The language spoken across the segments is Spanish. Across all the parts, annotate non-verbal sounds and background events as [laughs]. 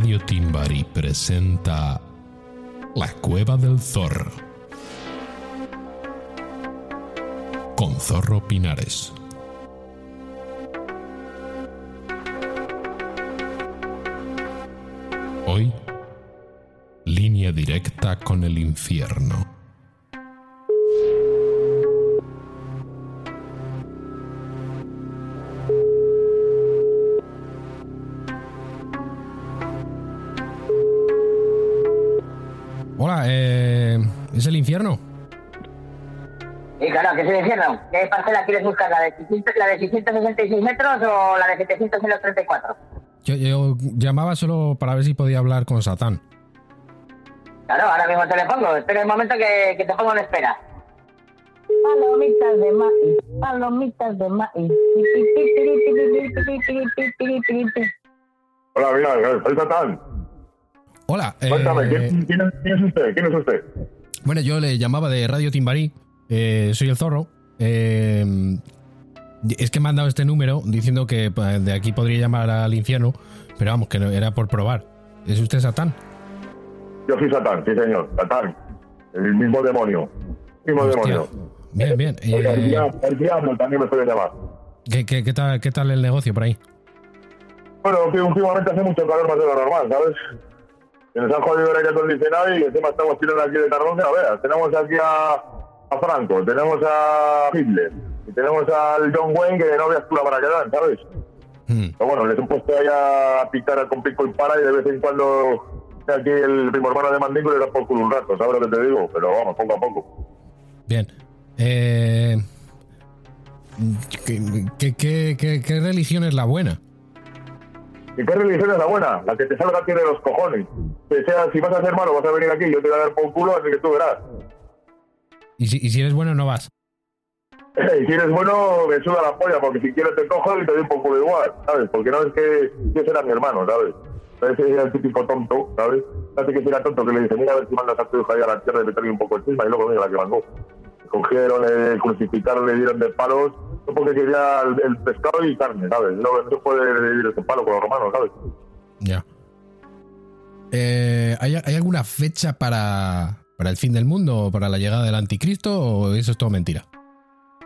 Radio Timbari presenta La Cueva del Zorro. Con Zorro Pinares. Hoy, línea directa con el infierno. Infierno? Y claro, ¿qué es el infierno? ¿Qué parcela quieres buscar? ¿La de, 600 ¿La de 666 metros o la de 734? Yo, yo llamaba solo para ver si podía hablar con Satán. Claro, ahora mismo te le pongo. Espera un momento que, que te pongo en espera. Palomitas de maíz, palomitas de maíz. Hola, mira, soy Satán. Hola, eh, Cuéntame, ¿quién, quién es, quién es usted? ¿Quién es usted? Bueno, yo le llamaba de Radio Timbarí, eh, soy el zorro. eh, es que me han dado este número diciendo que de aquí podría llamar al infierno, pero vamos, que no, era por probar. ¿Es usted Satán? Yo soy Satán, sí señor, Satán. El mismo demonio. El mismo Hostia. demonio. Bien, bien. El, eh, diablo, el diablo también me suele llamar. ¿qué, qué, qué tal, ¿Qué tal el negocio por ahí? Bueno, que últimamente hace mucho calor más de lo normal, ¿sabes? Que nos han jodido el aire acondicionado y encima estamos tirando aquí de carbón que no veas. Tenemos aquí a, a Franco, tenemos a Hitler y tenemos al John Wayne que no veas tú la para que dan, ¿sabes? Hmm. Pero bueno, les he puesto ahí a picar con pico y para y de vez en cuando aquí el primo hermano de Mandingo le da por culo un rato, ¿sabes lo que te digo? Pero vamos, poco a poco. Bien. Eh, ¿qué, qué, qué, qué- qué religión es la buena? ¿Y qué religión es la buena? La que te salga de los cojones. Que sea, si vas a ser malo, vas a venir aquí, yo te voy a dar por culo, así que tú verás. Y si, y si eres bueno, no vas. [laughs] Y si eres bueno, me suda la polla, porque si quieres te cojo y te doy por culo igual, ¿sabes? Porque no es que yo será mi hermano, ¿sabes? Ese era el típico tonto, ¿sabes? Hace que era tonto que le dice, mira a ver si mandas a tu hija ahí a la tierra y meterle un poco encima, y luego mira la que mandó. Cogieron, le crucificaron, le dieron de palos, no porque quería el, el pescado y carne, ¿sabes? No, no puede vivir ese palo con los romanos, ¿sabes? Ya. Eh, ¿hay, hay alguna fecha para, para el fin del mundo o para la llegada del anticristo o eso es todo mentira?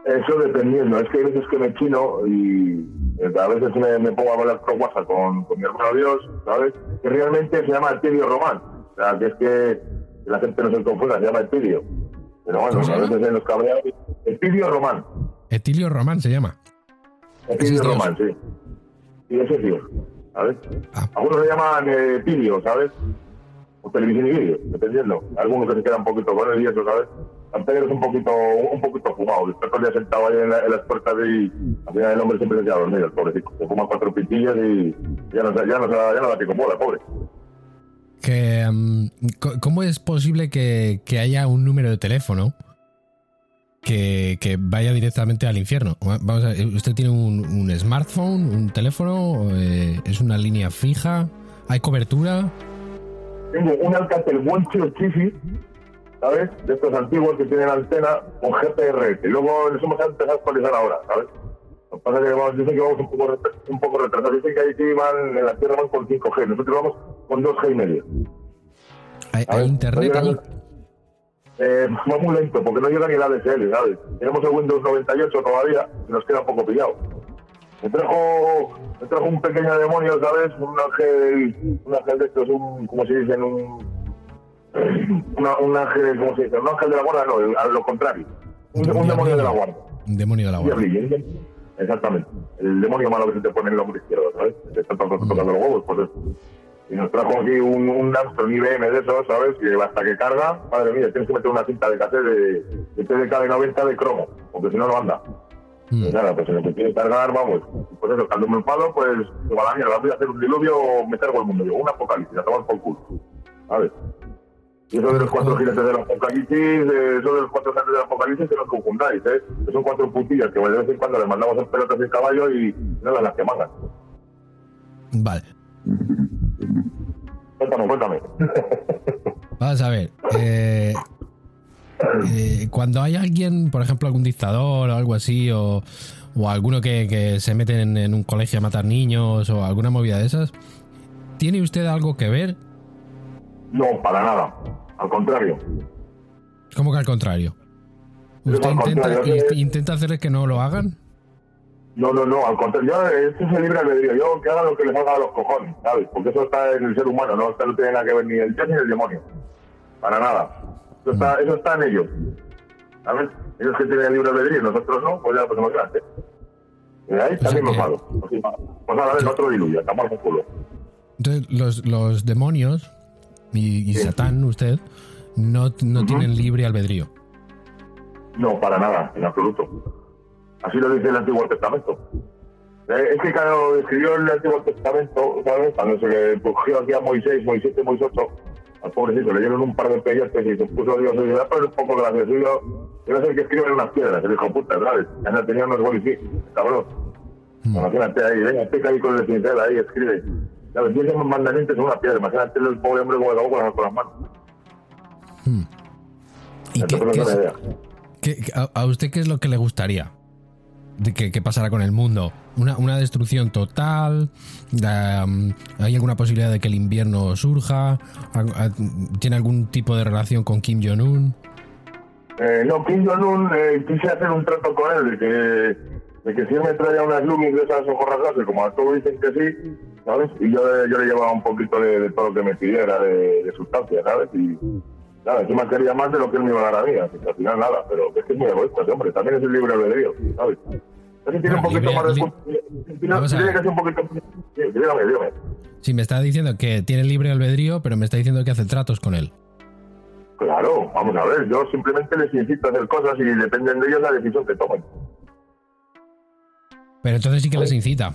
Eso dependiendo, es que hay veces que me chino y eh, a veces me, me pongo a hablar por WhatsApp con, con mi hermano Dios, ¿sabes? Que realmente se llama Etilio Román. O sea, que es que la gente no se confunda, se llama Etilio. Pero bueno, ¿Cómo se a veces en los cabreados. Etilio Román. Etilio Román se llama. Etilio es Dios. Román, sí. Y ese es Dios, ¿sabes? Ah. Algunos le llaman eh, Etilio, ¿sabes? O televisión y vídeo, dependiendo. Algunos que se quedan un poquito con él y eso, ¿sabes? San Pedro es un poquito, un poquito fumado. Está todo el día sentado ahí en, la- en las puertas y al final el hombre siempre se queda dormido, el pobrecito. Se fuma cuatro pitillas y ya no, se- ya no, se- ya no da pico bola, pobre. Que, mm, ¿Cómo es posible que, haya un número de teléfono que, vaya directamente al infierno? Vamos a ¿usted tiene un, un smartphone, un teléfono? Eh, ¿Es una línea fija? ¿Hay cobertura? Tengo un Alcatel One Chifi, ¿sabes? De estos antiguos que tienen antena con GPRS. Y luego nos hemos empezado a actualizar ahora, ¿sabes? Lo que pasa es que vamos, dicen que vamos un poco, un poco retrasados. Dicen que ahí sí van, en la Tierra van con 5G. Nosotros vamos con 2G y medio. ¿Hay, A hay ver, internet no llega- Eh, va muy lento, porque no llega ni la DSL, ¿sabes? Tenemos el Windows 98 todavía y nos queda poco pillado. Me trajo, me trajo un pequeño demonio, ¿sabes? Un ángel, un ángel de estos, un, como se dice, un, [clears throat] una- un ángel, ¿cómo se dice? Un ángel de la guarda, no, el- a lo contrario. Un, un demonio de la guarda. Un demonio de la diablillo, Exactamente. El demonio malo que se te pone en el hombro izquierdo, ¿sabes? Te está to- to- tocando los huevos, pues eso. Y nos trajo aquí un, un Armstrong IBM de esos, ¿sabes? Que hasta que carga, madre mía, tienes que meter una cinta de cassette de, de TDK de 90 de cromo, porque si no, no anda. Mm. Y nada, pues en lo que quiere cargar, vamos. Pues eso, cuando me enfado, pues va a la mierda. Voy a hacer un diluvio o me cargo el mundo. Yo, un apocalipsis, a tomar por culo. ¿Sabes? Y eso de los cuatro jinetes del apocalipsis, eh, eso de los cuatro jinetes del apocalipsis, que no os confundáis, ¿eh? Que son cuatro putillas que de vez en cuando les mandamos en pelotas y caballo y nada, las que mandan. Vale. Cuéntame, cuéntame. Vamos a ver. eh, eh, cuando hay alguien, por ejemplo, algún dictador o algo así, o, o alguno que, que se mete en, en un colegio a matar niños o alguna movida de esas, ¿tiene usted algo que ver? No, para nada. Al contrario. ¿Cómo que al contrario? ¿Usted al intenta, contrario, intenta hacerles que no lo hagan? No, no, no, al contrario, yo, esto es el libre albedrío, yo que hagan lo que les haga a los cojones, ¿sabes? Porque eso está en el ser humano, no, Esto no tiene nada que ver ni el dios ni el demonio, para nada. Eso está, eso está en ellos, ¿sabes? Ellos que tienen el libre albedrío y nosotros no, pues ya pues grande. Y ahí también que- enfado. Pues, pues nada, el otro diluya, estamos por culo. Entonces, los, los demonios y, y Sí. Satán, usted, no, no tienen libre albedrío. No, para nada, en absoluto. Así lo dice el Antiguo Testamento. Eh, Es que cuando escribió el Antiguo Testamento, ¿sabes? Cuando se le cogió aquí a Moisés, Moisés y Moisés 8, al pobrecito, le dieron un par de peyotes y se puso Dios y le pero un poco gracioso. Yo, no sé que escribe en unas piedras, el hijo puta, ¿sabes? Ya no tenía unos bolifís, cabrón. Imagínate ahí, venga, pica ahí con el cincel, ahí escribe. ¿Sabes? Diez mandamientos en una piedra, imagínate el pobre hombre como acabó con con las manos. ¿Y qué, qué es- qué- a, a usted qué es lo que le gustaría? ¿De que, que pasara con el mundo? ¿Una, una destrucción total? Um, ¿Hay alguna posibilidad de que el invierno surja? ¿Al- a- ¿Tiene algún tipo de relación con Kim Jong-un? Eh, no, Kim Jong-un, eh, quise hacer un trato con él de que, de que si él me traía unas lumis de esas rasgadas, como a todos dicen que sí, ¿sabes? Y yo, yo le llevaba un poquito de, de todo lo que me pidiera de, de sustancia, ¿sabes? Y nada, encima quería más de lo que él me iba a dar a mí, así que al final nada, pero es que es muy egoísta ese hombre, también es el libre albedrío, ¿sabes? Es que tiene un poquito más de... li- Tiene, un poquito... Sí, dígame, dígame. Sí, me está diciendo que tiene libre albedrío, pero me está diciendo que hace tratos con él. Claro, vamos a ver, yo simplemente les incito a hacer cosas y dependen de ellos la decisión que tomen. Pero entonces sí que les incita.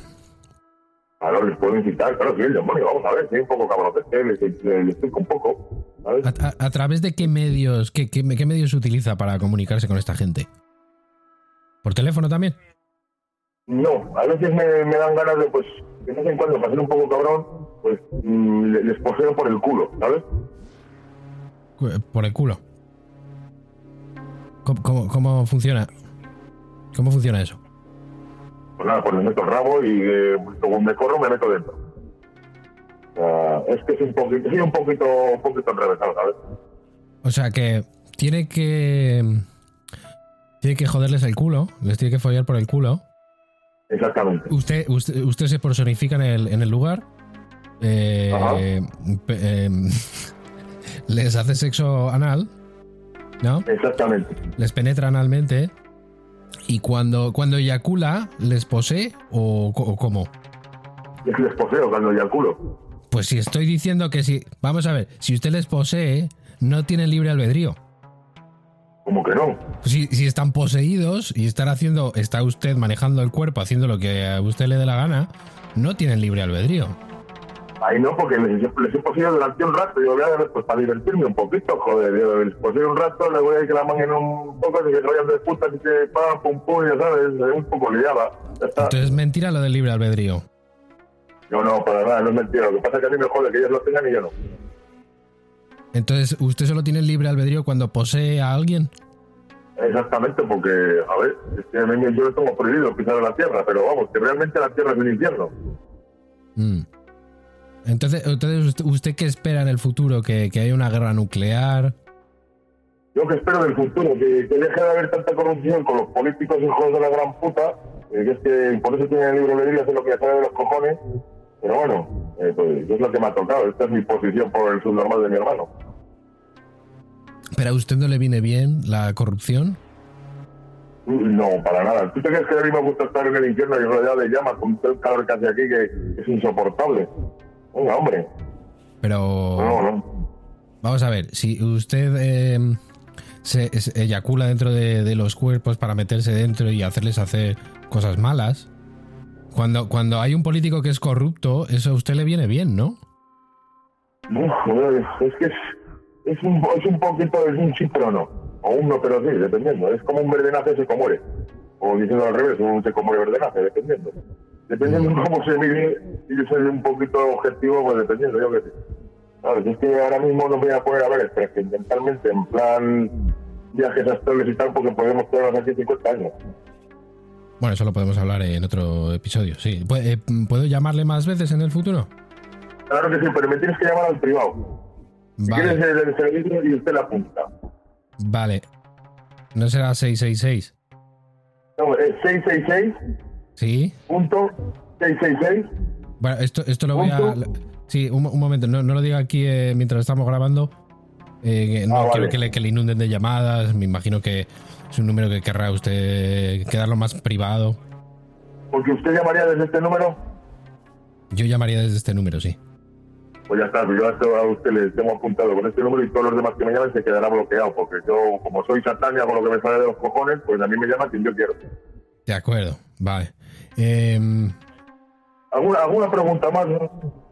Claro, les puedo incitar, claro, sí, el demonio, vamos a ver, sí, un poco cabronete, les, les, les explico un poco, ¿sabes? ¿A, a- a través de qué medios, qué, qué- qué medios utiliza para comunicarse con esta gente? ¿Por teléfono también? No, a veces me, me dan ganas de, pues, de vez en cuando, para ser un poco cabrón, pues, mm, le- les poseo por el culo, ¿sabes? Por el culo. ¿Cómo, cómo- cómo funciona? ¿Cómo funciona eso? Pues nada, pues les meto el rabo y eh, según me corro me meto dentro. Es que es un poquito, sí, un poquito, un poquito enrevesado, ¿sabes? O sea que tiene que. Tiene que joderles el culo, les tiene que follar por el culo. Exactamente. Usted, usted, usted se personifica en el, en el lugar. eh, em, [laughs] les hace sexo anal, ¿no? Exactamente. Les penetra analmente. Y cuando, cuando eyacula, ¿les posee o, o cómo? Es que les poseo cuando eyaculo. Pues si estoy diciendo que si. Vamos a ver, si usted les posee, no tienen libre albedrío. Como que no. Si, si están poseídos y están haciendo. Está usted manejando el cuerpo, haciendo lo que a usted le dé la gana, no tienen libre albedrío. Ahí no, porque les, les he poseído durante un rato. Yo voy a ver, pues para divertirme un poquito, joder. Yo les poseo un rato, les voy a ir que la manguen un poco, y que se vayan de puta, y que pam, pum, pum, ya sabes, un poco liada. Entonces es mentira lo del libre albedrío. No, no, para nada, no es mentira. Lo que pasa es que a mí me jode que ellos lo tengan y yo no. Entonces, ¿usted solo tiene libre albedrío cuando posee a alguien? Exactamente, porque, a ver, a yo lo tengo prohibido pisar la tierra, pero vamos, que realmente la tierra es un infierno. Mm. Entonces, entonces ¿usted, usted qué espera en el futuro? ¿Que, que haya una guerra nuclear? Yo que espero del futuro, que, que deje de haber tanta corrupción con los políticos hijos de la gran puta, eh, que es que por eso tienen el libro de hacer lo que sale de los cojones, pero bueno, eh, pues es lo que me ha tocado, esta es mi posición por el subnormal de mi hermano. ¿Pero a usted no le viene bien la corrupción? No, para nada. ¿Tú te crees que a mí me gusta estar en el infierno y rodeado de llamas con todo el calor que hace aquí que es insoportable? Venga, hombre. Pero... No, no. Vamos a ver, si usted eh, se, eyacula dentro de, de los cuerpos para meterse dentro y hacerles hacer cosas malas, cuando, cuando hay un político que es corrupto, eso a usted le viene bien, ¿no? Joder, es que es, es, un, es un poquito, es un sí pero no. O un no pero sí, dependiendo. Es como un verde nace se muere. O diciendo al revés, un se muere verde nace, dependiendo. Dependiendo de cómo se mide, y yo soy un poquito objetivo, pues dependiendo, yo qué sé. ¿Sabes? Es que ahora mismo no voy a poder a ver trascendentalmente, en plan viajes astrales y tal, porque podemos quedarnos aquí 50 años. Bueno, eso lo podemos hablar en otro episodio, sí. ¿Pu- eh, ¿Puedo llamarle más veces en el futuro? Claro que sí, pero me tienes que llamar al privado. Si Vale, quieres el, el servicio y usted la apunta. vale. ¿No será 666? No, es 666 ¿Sí? punto 666 Bueno, esto, esto lo voy a... Sí, un, un momento, no, no lo diga aquí eh, mientras estamos grabando. Eh, no Ah, quiero que le, que le inunden de llamadas. Me imagino que es un número que querrá usted quedarlo más privado. porque usted llamaría desde este número. Yo llamaría desde este número, sí. Pues ya está, yo a usted le tengo apuntado con este número y todos los demás que me llamen se quedará bloqueado, porque yo, como soy satania con lo que me sale de los cojones, pues a mí me llama quien yo quiero. De acuerdo, vale. Em, ¿Alguna, alguna pregunta más? no?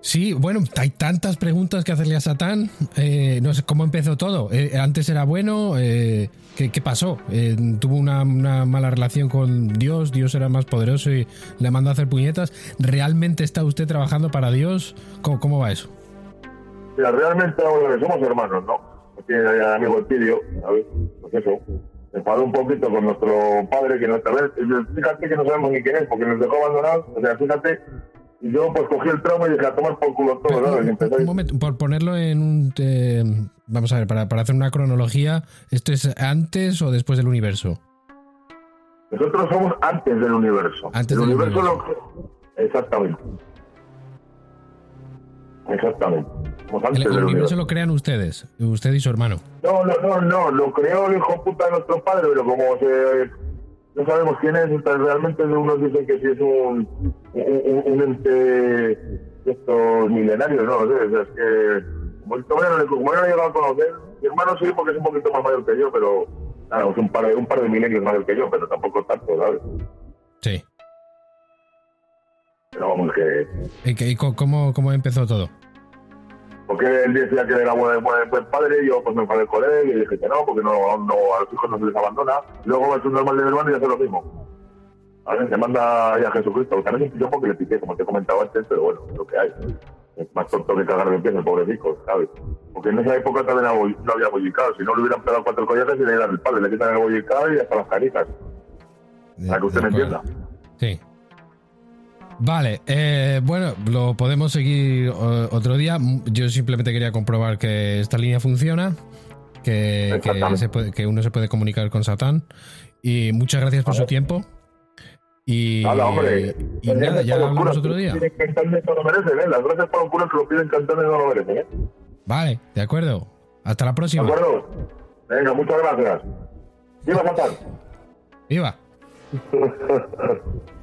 Sí, bueno, hay tantas preguntas que hacerle a Satán. Eh, no sé cómo empezó todo. Eh, antes era bueno. eh, ¿qué, qué pasó? Eh, ¿Tuvo una, una mala relación con Dios? ¿Dios era más poderoso y le mandó a hacer puñetas? ¿Realmente está usted trabajando para Dios? ¿Cómo, cómo va eso? Mira, realmente somos hermanos, ¿no? Tiene amigo el Pidio, ¿sabes? Pues eso. Enfadó un poquito con nuestro padre, que no está. Fíjate que no sabemos ni quién es, porque nos dejó abandonados. O sea, fíjate. Y yo, pues cogí el trauma y dije a tomar por culo todo, ¿sabes? Un, momento, por ponerlo en un... eh, vamos a ver, para, para hacer una cronología, ¿esto es antes o después del universo? Nosotros somos antes del universo. Antes el del universo universo. lo. Exactamente. Exactamente. Somos antes El, el del universo universo. lo crean ustedes, usted y su hermano. No, no, no, no. Lo creó el hijo puta de nuestro padre, pero como se. No sabemos quién es, entonces realmente unos dicen que sí es un, un, un- ente de estos milenarios, ¿no? O sea, es que. Como todavía no le, como no le he llegado a conocer, mi hermano sí, porque es un poquito más mayor que yo, pero. Claro, es un par de, un par de milenios mayor que yo, pero tampoco tanto, ¿sabes? Sí. Pero vamos, que. ¿Y, cómo, cómo empezó todo? Porque él decía que era buen, buen, buen padre, y yo pues me enfadé con él y dije que no, porque no, no, a los hijos no se les abandona. Luego es un normal de mi hermano y hace lo mismo. A ver, se manda ahí a Jesucristo. También yo porque le piqué, como te he comentado antes, pero bueno, es lo que hay. Es más tonto que cagar de pie el pobre rico, ¿sabes? Porque en esa época también no había bollicado. Si no le hubieran pegado cuatro collares y le dieran el padre, le quitan el bollicado y hasta las canitas. Para que usted me entienda. Sí. Vale, eh, bueno, lo podemos seguir otro día. Yo simplemente quería comprobar que esta línea funciona, que, que, Exactamente. se puede- que uno se puede comunicar con Satán. Y muchas gracias por su tiempo. Y, Nada, hombre. y nada, ya hablamos culos otro día. Piden cantantes no lo merecen, ¿eh? Las gracias que lo piden cantantes no lo merecen, ¿eh? Vale, de acuerdo. Hasta la ¿De próxima. acuerdo? Venga, muchas gracias. ¡Viva Satán! Viva. [laughs]